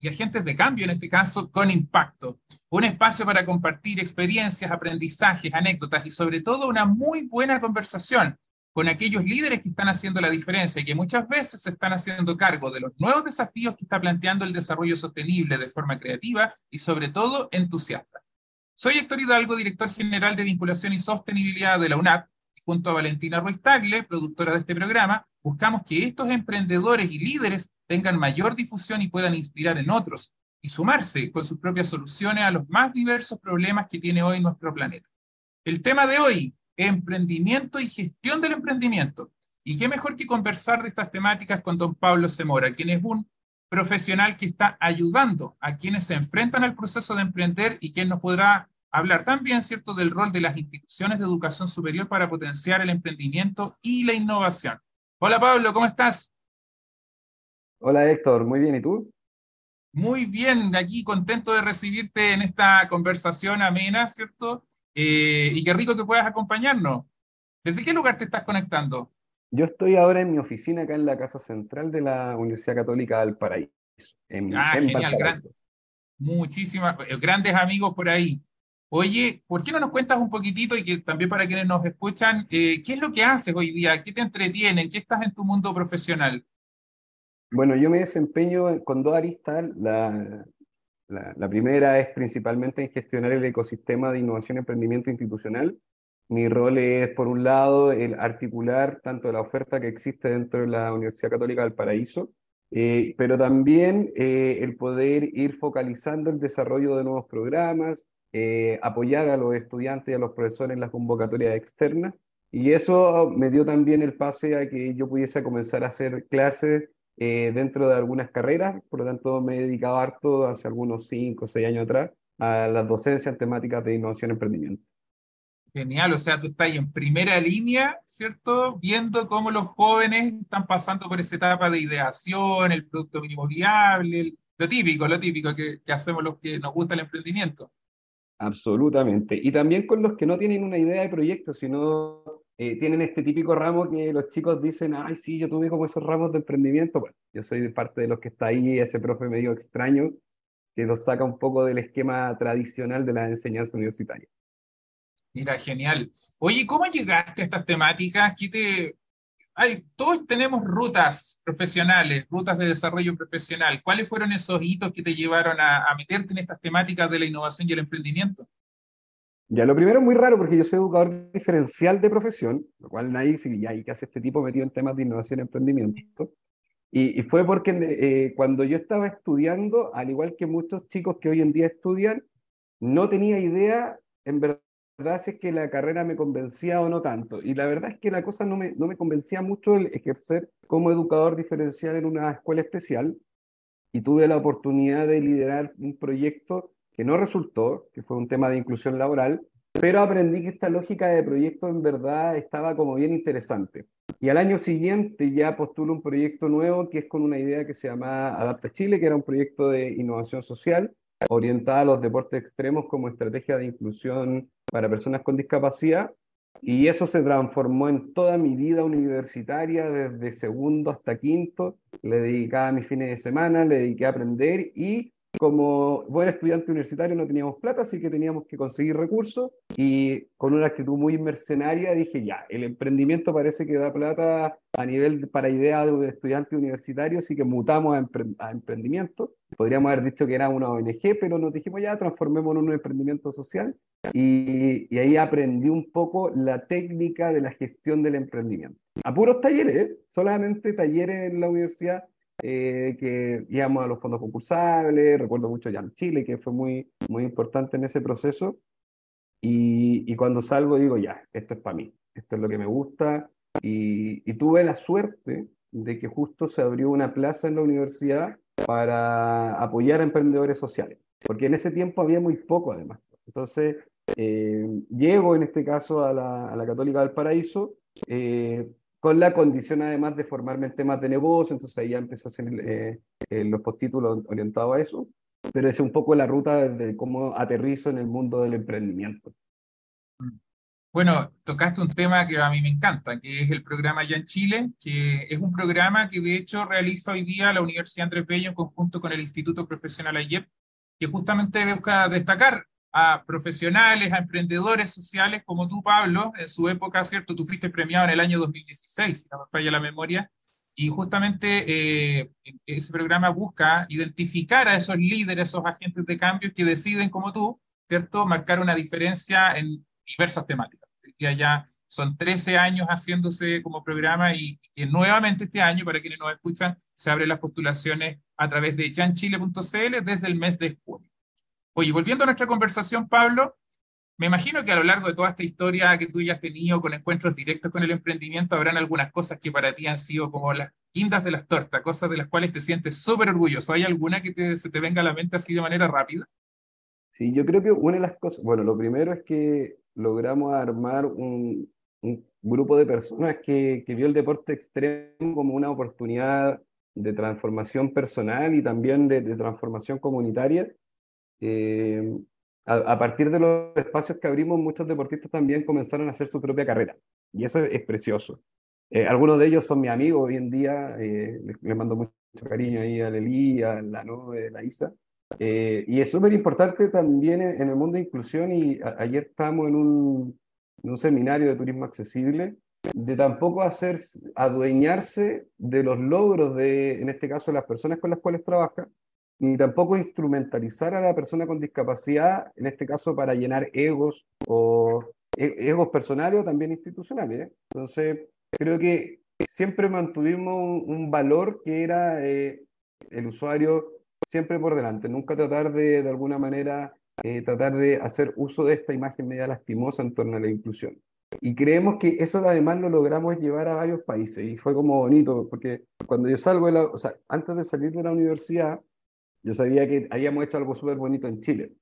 y Agentes de Cambio, en este caso, con impacto. Un espacio para compartir experiencias, aprendizajes, anécdotas y sobre todo una muy buena conversación con aquellos líderes que están haciendo la diferencia y que muchas veces se están haciendo cargo de los nuevos desafíos que está planteando el desarrollo sostenible de forma creativa y sobre todo entusiasta. Soy Héctor Hidalgo, director general de vinculación y sostenibilidad de la UNAP, junto a Valentina Ruiz Tagle, productora de este programa, buscamos que estos emprendedores y líderes tengan mayor difusión y puedan inspirar en otros y sumarse con sus propias soluciones a los más diversos problemas que tiene hoy nuestro planeta. El tema de hoy, emprendimiento y gestión del emprendimiento. Y qué mejor que conversar de estas temáticas con don Pablo Zemora, quien es un profesional que está ayudando a quienes se enfrentan al proceso de emprender y quien nos podrá hablar también, ¿cierto?, del rol de las instituciones de educación superior para potenciar el emprendimiento y la innovación. Hola Pablo, ¿cómo estás? Hola Héctor, muy bien, ¿y tú? Muy bien, aquí contento de recibirte en esta conversación amena, ¿cierto? Eh, y qué rico que puedas acompañarnos. ¿Desde qué lugar te estás conectando? Yo estoy ahora en mi oficina acá en la Casa Central de la Universidad Católica del Paraíso. ah, genial, muchísimas, eh, grandes amigos por ahí. Oye, ¿por qué no nos cuentas un poquitito y que también para quienes nos escuchan, eh, qué es lo que haces hoy día? ¿Qué te entretiene? ¿Qué estás en tu mundo profesional? Bueno, yo me desempeño con dos aristas. La, primera es principalmente en gestionar el ecosistema de innovación y emprendimiento institucional. Mi rol es, por un lado, el articular tanto la oferta que existe dentro de la Universidad Católica del Paraíso, eh, pero también eh, el poder ir focalizando el desarrollo de nuevos programas, eh, apoyar a los estudiantes y a los profesores en las convocatorias externas. Y eso me dio también el pase a que yo pudiese comenzar a hacer clases eh, dentro de algunas carreras, por lo tanto me he dedicado harto hace algunos 5 o 6 años atrás a las docencias temáticas de innovación y emprendimiento. Genial, o sea, tú estás en primera línea, ¿cierto? Viendo cómo los jóvenes están pasando por esa etapa de ideación, el producto mínimo viable, lo típico, lo típico que, que hacemos los que nos gusta el emprendimiento. Absolutamente. Y también con los que no tienen una idea de proyecto, sino eh, tienen este típico ramo que los chicos dicen, ay, sí, yo tuve como esos ramos de emprendimiento. Bueno, yo soy parte de los que está ahí, ese profe medio extraño, que nos saca un poco del esquema tradicional de la enseñanza universitaria. Mira, genial. Oye, ¿cómo llegaste a estas temáticas? ¿Qué te, todos tenemos rutas profesionales, rutas de desarrollo profesional. ¿Cuáles fueron esos hitos que te llevaron a, meterte en estas temáticas de la innovación y el emprendimiento? Ya, lo primero es muy raro porque yo soy educador diferencial de profesión, lo cual nadie dice, ya, ¿y qué hace este tipo metido en temas de innovación y emprendimiento? Y, fue porque eh, cuando yo estaba estudiando, al igual que muchos chicos que hoy en día estudian, no tenía idea en verdad verdad es que la carrera me convencía o no tanto. Y la verdad es que la cosa no me, no me convencía mucho el ejercer como educador diferencial en una escuela especial. Y tuve la oportunidad de liderar un proyecto que no resultó, que fue un tema de inclusión laboral, pero aprendí que esta lógica de proyecto en verdad estaba como bien interesante. Y al año siguiente ya postulo un proyecto nuevo que es con una idea que se llama Adapta Chile, que era un proyecto de innovación social orientada a los deportes extremos como estrategia de inclusión para personas con discapacidad. Y eso se transformó en toda mi vida universitaria, desde segundo hasta quinto. Le dedicaba mis fines de semana, le dediqué a aprender y como buen estudiante universitario no teníamos plata, así que teníamos que conseguir recursos y con una actitud muy mercenaria dije, ya, el emprendimiento parece que da plata a nivel para idea de estudiante universitario, así que mutamos a, emprendimiento. Podríamos haber dicho que era una ONG, pero nos dijimos, ya, transformémonos en un emprendimiento social y, ahí aprendí un poco la técnica de la gestión del emprendimiento. A talleres, ¿eh? solamente talleres en la universidad eh, que íbamos a los fondos concursables, recuerdo mucho ya en Chile, que fue muy, muy importante en ese proceso. Y, y cuando salgo digo, ya, esto es para mí, esto es lo que me gusta. Y, y, tuve la suerte de que justo se abrió una plaza en la universidad para apoyar a emprendedores sociales, porque en ese tiempo había muy poco además. Entonces, eh, llego en este caso a la, a la Católica del Paraíso, eh, con la condición además de formarme en temas de negocio, entonces ahí ya empecé a hacer eh, los postítulos orientados a eso, pero es un poco la ruta de cómo aterrizo en el mundo del emprendimiento. Bueno, tocaste un tema que a mí me encanta, que es el programa Ya en Chile, que es un programa que de hecho realiza hoy día la Universidad Andrés Bello en conjunto con el Instituto Profesional AYEP, que justamente busca destacar a profesionales, a emprendedores sociales como tú, Pablo, en su época, ¿cierto? Tú fuiste premiado en el año 2016, si no me falla la memoria, y justamente eh, ese programa busca identificar a esos líderes, esos agentes de cambio que deciden, como tú, ¿cierto?, marcar una diferencia en diversas temáticas. Ya, ya son 13 años haciéndose como programa y que nuevamente este año, para quienes nos escuchan, se abren las postulaciones a través de janchile.cl desde el mes de junio. Oye, volviendo a nuestra conversación, Pablo, me imagino que a lo largo de toda esta historia que tú ya has tenido con encuentros directos con el emprendimiento, habrán algunas cosas que para ti han sido como las quintas de las tortas, cosas de las cuales te sientes súper orgulloso. ¿Hay alguna que se te venga a la mente así de manera rápida? Sí, yo creo que una de las cosas, bueno, lo primero es que logramos armar un, grupo de personas que vio el deporte extremo como una oportunidad de transformación personal y también de transformación comunitaria eh, a, partir de los espacios que abrimos, muchos deportistas también comenzaron a hacer su propia carrera. Y eso es, precioso. Eh, algunos de ellos son mis amigos hoy en día. Eh, les, mando mucho cariño ahí a Lelí, a la Nove, a la Isa. y es súper importante también en, el mundo de inclusión. Y ayer estamos en un, en un seminario de turismo accesible de tampoco hacer adueñarse de los logros de, en este caso, las personas con las cuales trabaja, ni tampoco instrumentalizar a la persona con discapacidad, en este caso para llenar egos o e, egos personales o también institucionales. ¿eh? Entonces, creo que siempre mantuvimos un, valor que era eh, el usuario siempre por delante, nunca tratar de, de alguna manera, eh, tratar de hacer uso de esta imagen media lastimosa en torno a la inclusión. Y creemos que eso además lo logramos llevar a varios países y fue como bonito, porque cuando yo salgo de la, o sea, antes de salir de la universidad, yo sabía que habíamos hecho algo súper bonito en Chile,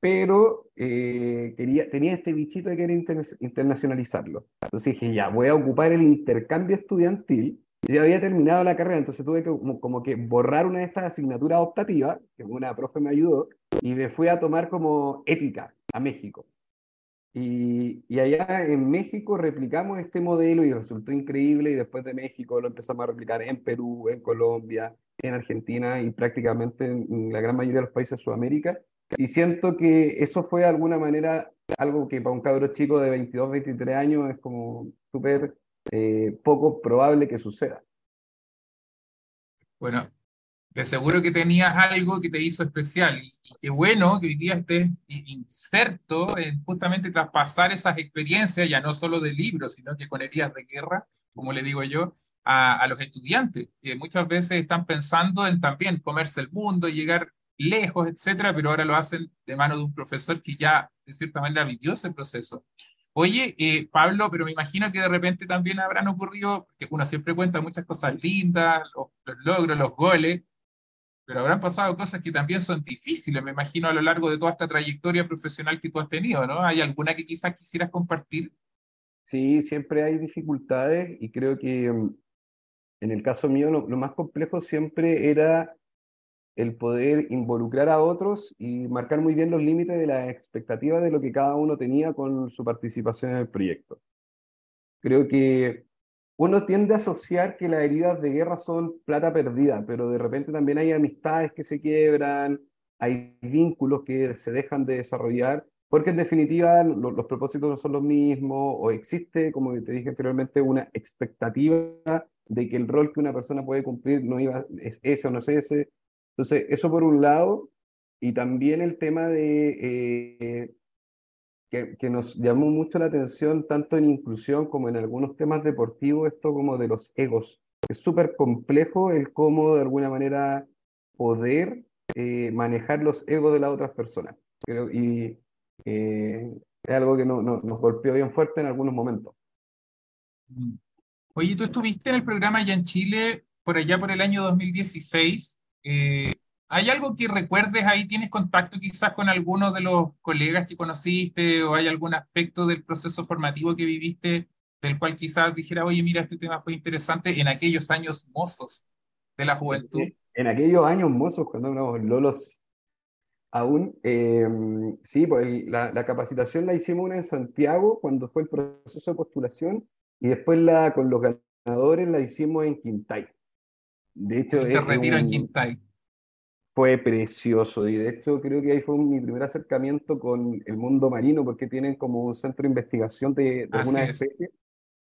pero eh, quería, tenía este bichito de querer internacionalizarlo. Entonces dije, ya, voy a ocupar el intercambio estudiantil. Yo había terminado la carrera, entonces tuve que como, que borrar una de estas asignaturas optativas, que una profe me ayudó, y me fui a tomar como ética a México. Y, y, allá en México replicamos este modelo y resultó increíble y después de México lo empezamos a replicar en Perú, en Colombia, en Argentina y prácticamente en la gran mayoría de los países de Sudamérica. Y siento que eso fue de alguna manera algo que para un cabro chico de 22, 23 años es como súper eh, poco probable que suceda. Bueno, de seguro que tenías algo que te hizo especial y, qué bueno que hoy día estés inserto en justamente traspasar esas experiencias, ya no solo de libros, sino que con heridas de guerra, como le digo yo, a, los estudiantes, que muchas veces están pensando en también comerse el mundo y llegar lejos, etcétera, pero ahora lo hacen de mano de un profesor que ya de cierta manera vivió ese proceso. Oye, eh, Pablo, pero me imagino que de repente también habrán ocurrido, porque uno siempre cuenta muchas cosas lindas, los, logros, los goles, pero habrán pasado cosas que también son difíciles, me imagino, a lo largo de toda esta trayectoria profesional que tú has tenido, ¿no? ¿Hay alguna que quizás quisieras compartir? Sí, siempre hay dificultades y creo que mm, en el caso mío, lo, más complejo siempre era el poder involucrar a otros y marcar muy bien los límites de las expectativas de lo que cada uno tenía con su participación en el proyecto. Creo que uno tiende a asociar que las heridas de guerra son plata perdida, pero de repente también hay amistades que se quiebran, hay vínculos que se dejan de desarrollar, porque en definitiva los, propósitos no son los mismos o existe, como te dije anteriormente, una expectativa de que el rol que una persona puede cumplir no iba, es ese o no es ese. Entonces, eso por un lado, y también el tema de eh, que, nos llamó mucho la atención, tanto en inclusión como en algunos temas deportivos, esto como de los egos. Es súper complejo el cómo de alguna manera poder eh, manejar los egos de las otras personas. Creo, y eh, es algo que no, no, nos golpeó bien fuerte en algunos momentos. Mm. Oye, tú estuviste en el programa ya en Chile por allá por el año 2016 Eh, ¿Hay algo que recuerdes ahí? ¿Tienes contacto quizás con alguno de los colegas que conociste o hay algún aspecto del proceso formativo que viviste del cual quizás dijera, oye, mira, este tema fue interesante en aquellos años mozos de la juventud? En aquellos años mozos, cuando éramos lolos aún, eh, sí, pues la, la, capacitación la hicimos una en Santiago cuando fue el proceso de postulación y después la, con los ganadores la hicimos en Quintay. De hecho, te retiro en Quintay. Fue precioso y de hecho creo que ahí fue mi primer acercamiento con el mundo marino porque tienen como un centro de investigación de, de algunas especies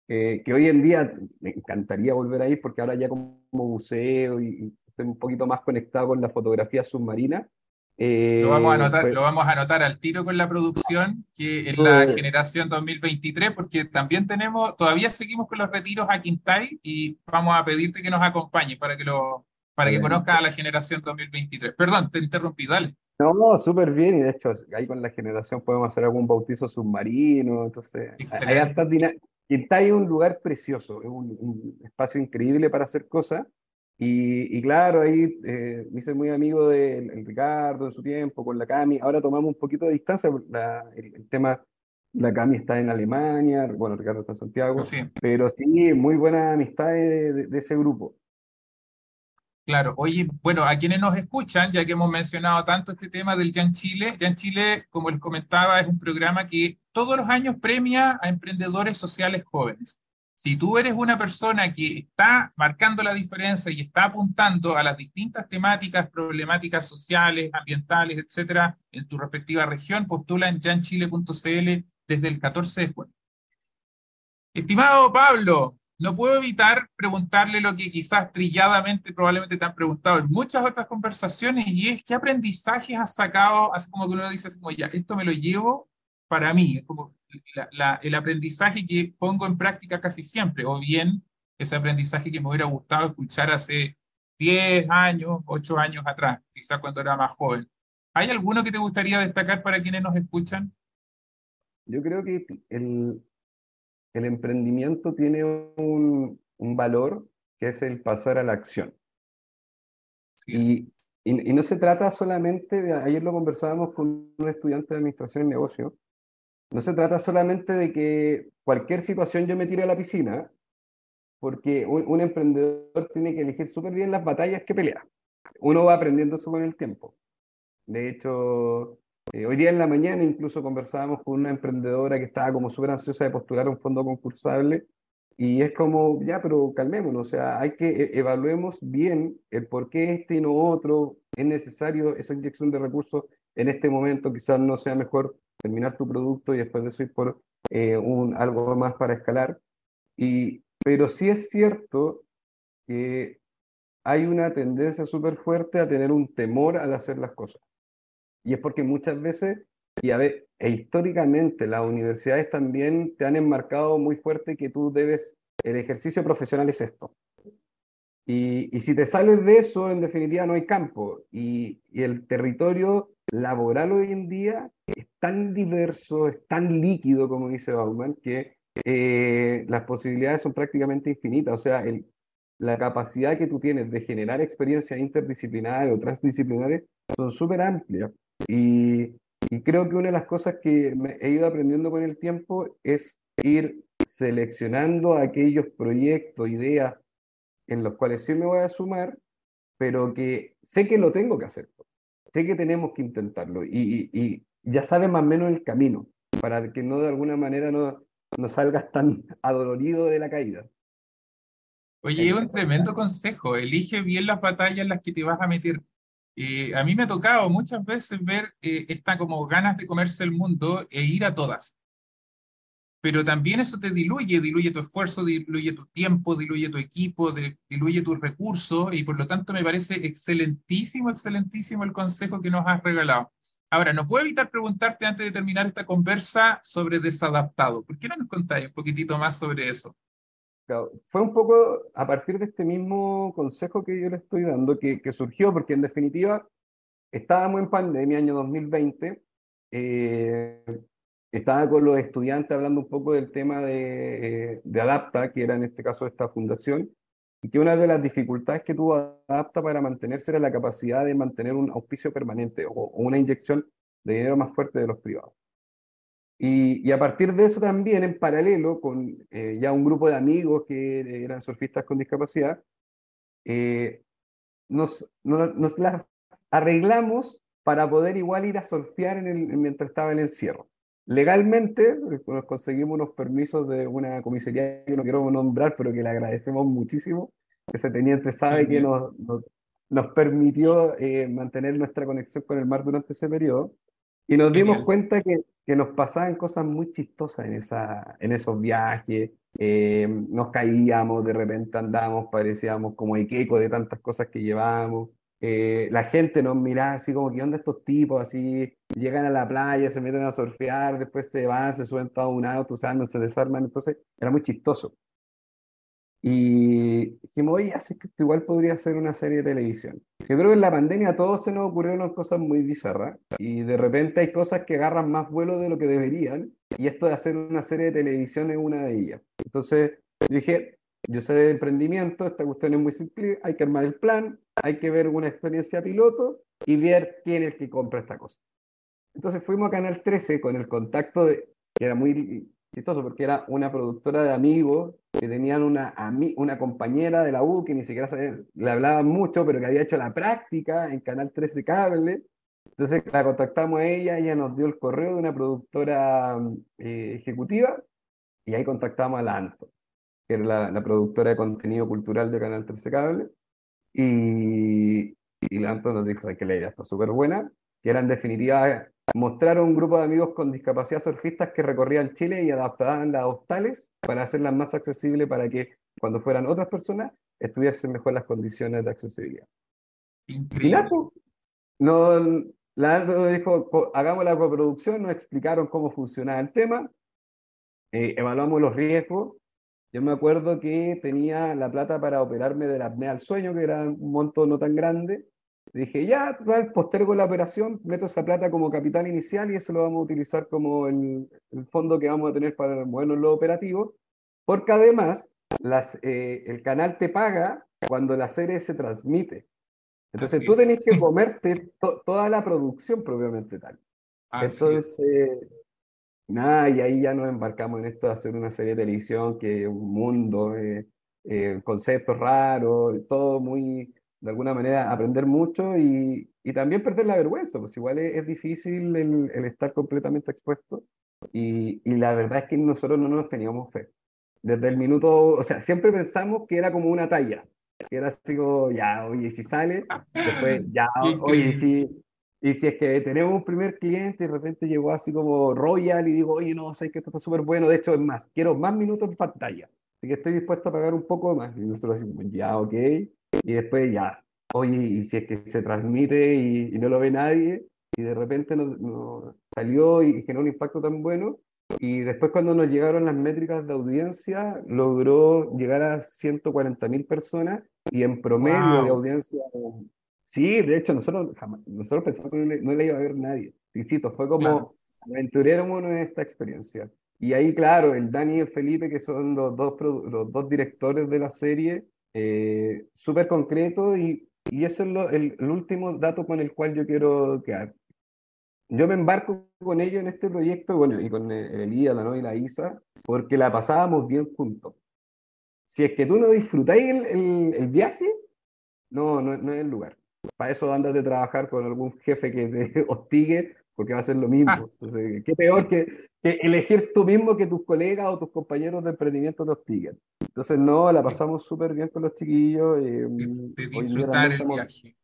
que hoy en día me encantaría volver a ir porque ahora ya como buceo y, estoy un poquito más conectado con la fotografía submarina. Eh, lo, vamos a anotar, pues lo vamos a anotar al tiro con la producción, que en la generación 2023, porque también tenemos, todavía seguimos con los retiros a Quintay y vamos a pedirte que nos acompañes para que, lo, para que conozcas a la generación 2023. Perdón, te interrumpí, dale. No, súper bien, y de hecho ahí con la generación podemos hacer algún bautizo submarino, entonces hay hartas, Quintay es un lugar precioso, es un, espacio increíble para hacer cosas. Y, claro, ahí eh, me hice muy amigo de Ricardo en su tiempo, con la Cami. Ahora tomamos un poquito de distancia, el, tema, la Cami está en Alemania, bueno, Ricardo está en Santiago, pero sí, muy buena amistad de ese grupo. Claro, oye, bueno, a quienes nos escuchan, ya que hemos mencionado tanto este tema del Jan Chile, Jan Chile, como les comentaba, es un programa que todos los años premia a emprendedores sociales jóvenes. Si tú eres una persona que está marcando la diferencia y está apuntando a las distintas temáticas, problemáticas sociales, ambientales, etcétera, en tu respectiva región, postula en janchile.cl desde el 14 de junio. Estimado Pablo, no puedo evitar preguntarle lo que quizás trilladamente probablemente te han preguntado en muchas otras conversaciones y es qué aprendizajes has sacado, así como que uno dice, como ya, esto me lo llevo para mí, es como el aprendizaje que pongo en práctica casi siempre, o bien ese aprendizaje que me hubiera gustado escuchar hace 10 años, 8 años atrás, quizás cuando era más joven. ¿Hay alguno que te gustaría destacar para quienes nos escuchan? Yo creo que el, el emprendimiento tiene un, valor que es el pasar a la acción. y, y, no se trata solamente, de, ayer lo conversábamos con un estudiante de administración y negocio, no se trata solamente de que cualquier situación yo me tire a la piscina, porque un, un emprendedor tiene que elegir súper bien las batallas que pelea. Uno va aprendiendo eso con el tiempo. De hecho, eh, hoy día en la mañana incluso conversábamos con una emprendedora que estaba como súper ansiosa de postular un fondo concursable y es como, ya, pero calmémonos, o sea, hay que e, evaluemos bien el por qué este y no otro, es necesario esa inyección de recursos en este momento, quizás no sea mejor terminar tu producto y después de eso ir por eh, un, algo más para escalar. Y, pero sí es cierto que hay una tendencia súper fuerte a tener un temor al hacer las cosas. Y es porque muchas veces, y a ver, e históricamente las universidades también te han enmarcado muy fuerte que tú debes, el ejercicio profesional es esto. Y, y si te sales de eso, en definitiva no hay campo. Y, y el territorio laboral hoy en día es tan diverso, es tan líquido, como dice Bauman, que eh, las posibilidades son prácticamente infinitas. O sea, el, la capacidad que tú tienes de generar experiencias interdisciplinares o transdisciplinares son súper amplias. Y, creo que una de las cosas que me he ido aprendiendo con el tiempo es ir seleccionando aquellos proyectos, ideas en los cuales sí me voy a sumar, pero que sé que lo tengo que hacer. Sé que tenemos que intentarlo y, ya sabes más o menos el camino para que no de alguna manera no, no salgas tan adolorido de la caída. Oye, es un tremendo consejo. Elige bien las batallas en las que te vas a meter. Eh, a mí me ha tocado muchas veces ver eh, esta como ganas de comerse el mundo e ir a todas. Pero también eso te diluye, diluye tu esfuerzo, diluye tu tiempo, diluye tu equipo, diluye tus recursos y por lo tanto me parece excelentísimo, excelentísimo el consejo que nos has regalado. Ahora, no puedo evitar preguntarte antes de terminar esta conversa sobre desadaptado. ¿Por qué no nos contáis un poquitito más sobre eso? Fue un poco a partir de este mismo consejo que yo le estoy dando, que, surgió porque en definitiva estábamos en pandemia, año 2020, eh, estaba con los estudiantes hablando un poco del tema de, eh, de, Adapta, que era en este caso esta fundación, y que una de las dificultades que tuvo adapta para mantenerse era la capacidad de mantener un auspicio permanente o, una inyección de dinero más fuerte de los privados. Y, a partir de eso también, en paralelo, con eh, ya un grupo de amigos que eran surfistas con discapacidad, eh, nos, nos, las arreglamos para poder igual ir a surfear en el, mientras estaba el encierro. Legalmente nos conseguimos unos permisos de una comisaría que no quiero nombrar, pero que le agradecemos muchísimo. Ese teniente sabe que nos, nos, permitió eh, mantener nuestra conexión con el mar durante ese periodo. Y nos dimos cuenta que, que, nos pasaban cosas muy chistosas en, esa, en esos viajes. Eh, nos caíamos, de repente andábamos, parecíamos como Ikeko de tantas cosas que llevábamos. Eh, la gente nos miraba así como, ¿qué onda estos tipos? Así llegan a la playa, se meten a surfear, después se van, se suben todo un auto, se desarman, entonces era muy chistoso. Y dijimos, oye, así que esto igual podría ser una serie de televisión. Yo creo que en la pandemia a todos se nos ocurrieron cosas muy bizarras y de repente hay cosas que agarran más vuelo de lo que deberían y esto de hacer una serie de televisión es una de ellas. Entonces dije, yo sé de emprendimiento, esta cuestión es muy simple, hay que armar el plan, hay que ver una experiencia piloto y ver quién es el que compra esta cosa. Entonces fuimos a Canal 13 con el contacto de, que era muy chistoso porque era una productora de amigos que tenían una, una compañera de la U que ni siquiera le hablaban mucho, pero que había hecho la práctica en Canal 13 Cable. Entonces la contactamos a ella, ella nos dio el correo de una productora eh, ejecutiva y ahí contactamos a la Anto, que era la, productora de contenido cultural de Canal 13 Cable. Y, y la Anto nos dijo que la idea está súper buena, que era en definitiva mostrar a un grupo de amigos con discapacidad surfistas que recorrían Chile y adaptaban las hostales para hacerlas más accesibles para que cuando fueran otras personas estuviesen mejor las condiciones de accesibilidad. Y la, no, la dijo, hagamos la coproducción, nos explicaron cómo funcionaba el tema, eh, evaluamos los riesgos. Yo me acuerdo que tenía la plata para operarme de la apnea al sueño, que era un monto no tan grande, Dije, ya, postergo la operación, meto esa plata como capital inicial y eso lo vamos a utilizar como el, fondo que vamos a tener para movernos lo operativo, porque además las, eh, el canal te paga cuando la serie se transmite. Entonces tú tenés que comerte toda la producción propiamente tal. Entonces, eh, nada, y ahí ya nos embarcamos en esto de hacer una serie de televisión que es un mundo, eh, conceptos raros, todo muy de alguna manera aprender mucho y, y también perder la vergüenza, pues igual es, difícil el, estar completamente expuesto y, y, la verdad es que nosotros no nos teníamos fe. Desde el minuto, o sea, siempre pensamos que era como una talla, que era así como, ya, oye, si sale, después, ya, oye, si, y si es que tenemos un primer cliente y de repente llegó así como Royal y digo, oye, no, sé que esto está súper bueno, de hecho es más, quiero más minutos en pantalla, así que estoy dispuesto a pagar un poco más. Y nosotros decimos, ya, ok, y después ya, oye, y si es que se transmite y, no lo ve nadie, y de repente nos, salió y generó un impacto tan bueno, y después cuando nos llegaron las métricas de audiencia, logró llegar a 140 mil personas, y en promedio de audiencia... Sí, de hecho, nosotros, nosotros pensamos que no le, iba a ver nadie. Insisto, fue como aventuremos en esta experiencia. Y ahí, claro, el Dani y el Felipe, que son los dos, los dos directores de la serie, eh, súper concreto y, y eso es el, último dato con el cual yo quiero quedar. Yo me embarco con ellos en este proyecto, bueno, y con el Elías, la y la Isa, porque la pasábamos bien juntos. Si es que tú no disfrutáis el, el, viaje, no, no, no, es el lugar. Para eso andas de trabajar con algún jefe que te hostigue porque va a ser lo mismo. Ah. Entonces, qué peor que, elegir tú mismo que tus colegas o tus compañeros de emprendimiento te hostiguen. Entonces, no, la pasamos súper bien con los chiquillos. Eh, de, disfrutar el viaje.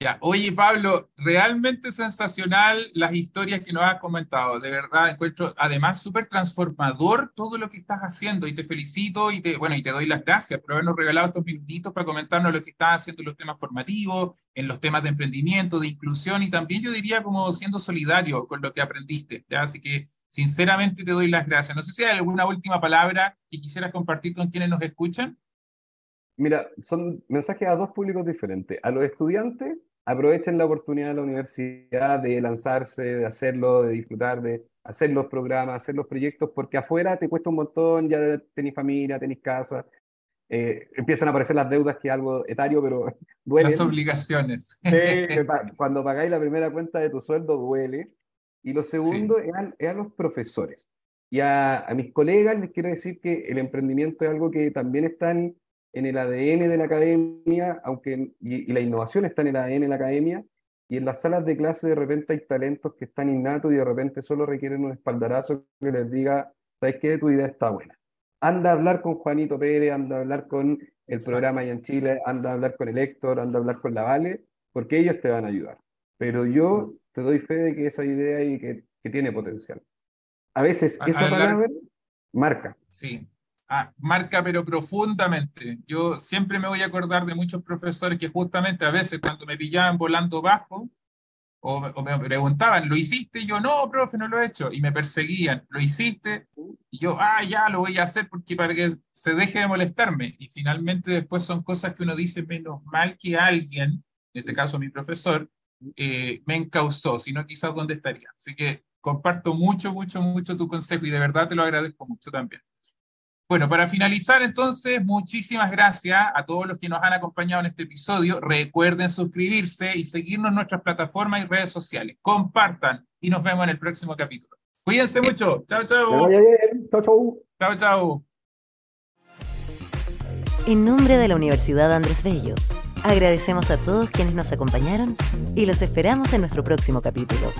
Ya. Oye, Pablo, realmente sensacional las historias que nos has comentado. De verdad, encuentro además súper transformador todo lo que estás haciendo y te felicito y te, bueno, y te doy las gracias por habernos regalado estos minutitos para comentarnos lo que estás haciendo en los temas formativos, en los temas de emprendimiento, de inclusión y también yo diría como siendo solidario con lo que aprendiste. ¿ya? Así que sinceramente te doy las gracias. No sé si hay alguna última palabra que quisieras compartir con quienes nos escuchan. Mira, son mensajes a dos públicos diferentes. A los estudiantes aprovechen la oportunidad de la universidad de lanzarse, de hacerlo, de disfrutar, de hacer los programas, hacer los proyectos, porque afuera te cuesta un montón, ya tenés familia, tenés casa, eh, empiezan a aparecer las deudas, que es algo etario, pero duele. Las obligaciones. cuando pagáis la primera cuenta de tu sueldo duele. Y lo segundo es, a, los profesores. Y a, mis colegas les quiero decir que el emprendimiento es algo que también está en, el ADN de la academia, aunque y, la innovación está en el ADN de la academia, y en las salas de clase de repente hay talentos que están innatos y de repente solo requieren un espaldarazo que les diga, ¿sabes qué? Tu idea está buena. Anda a hablar con Juanito Pérez, anda a hablar con el programa allá en Chile, anda a hablar con el Héctor, anda a hablar con la Vale, porque ellos te van a ayudar. Pero yo te doy fe de que esa idea y que, que tiene potencial. A veces esa palabra marca. Sí, ah, marca pero profundamente. Yo siempre me voy a acordar de muchos profesores que justamente a veces cuando me pillaban volando bajo, o, me preguntaban, ¿lo hiciste? Y yo, no, profe, no lo he hecho. Y me perseguían, ¿lo hiciste? Y yo, ah, ya, lo voy a hacer porque para que se deje de molestarme. Y finalmente después son cosas que uno dice, menos mal que alguien, en este caso mi profesor, eh, me encausó, si no quizás dónde estaría. Así que comparto mucho, mucho, mucho tu consejo y de verdad te lo agradezco mucho también. Bueno, para finalizar entonces, muchísimas gracias a todos los que nos han acompañado en este episodio. Recuerden suscribirse y seguirnos en nuestras plataformas y redes sociales. Compartan y nos vemos en el próximo capítulo. Cuídense mucho. Chao, chao. Chao, chao. Chao, chao. En nombre de la Universidad Andrés Bello, agradecemos a todos quienes nos acompañaron y los esperamos en nuestro próximo capítulo.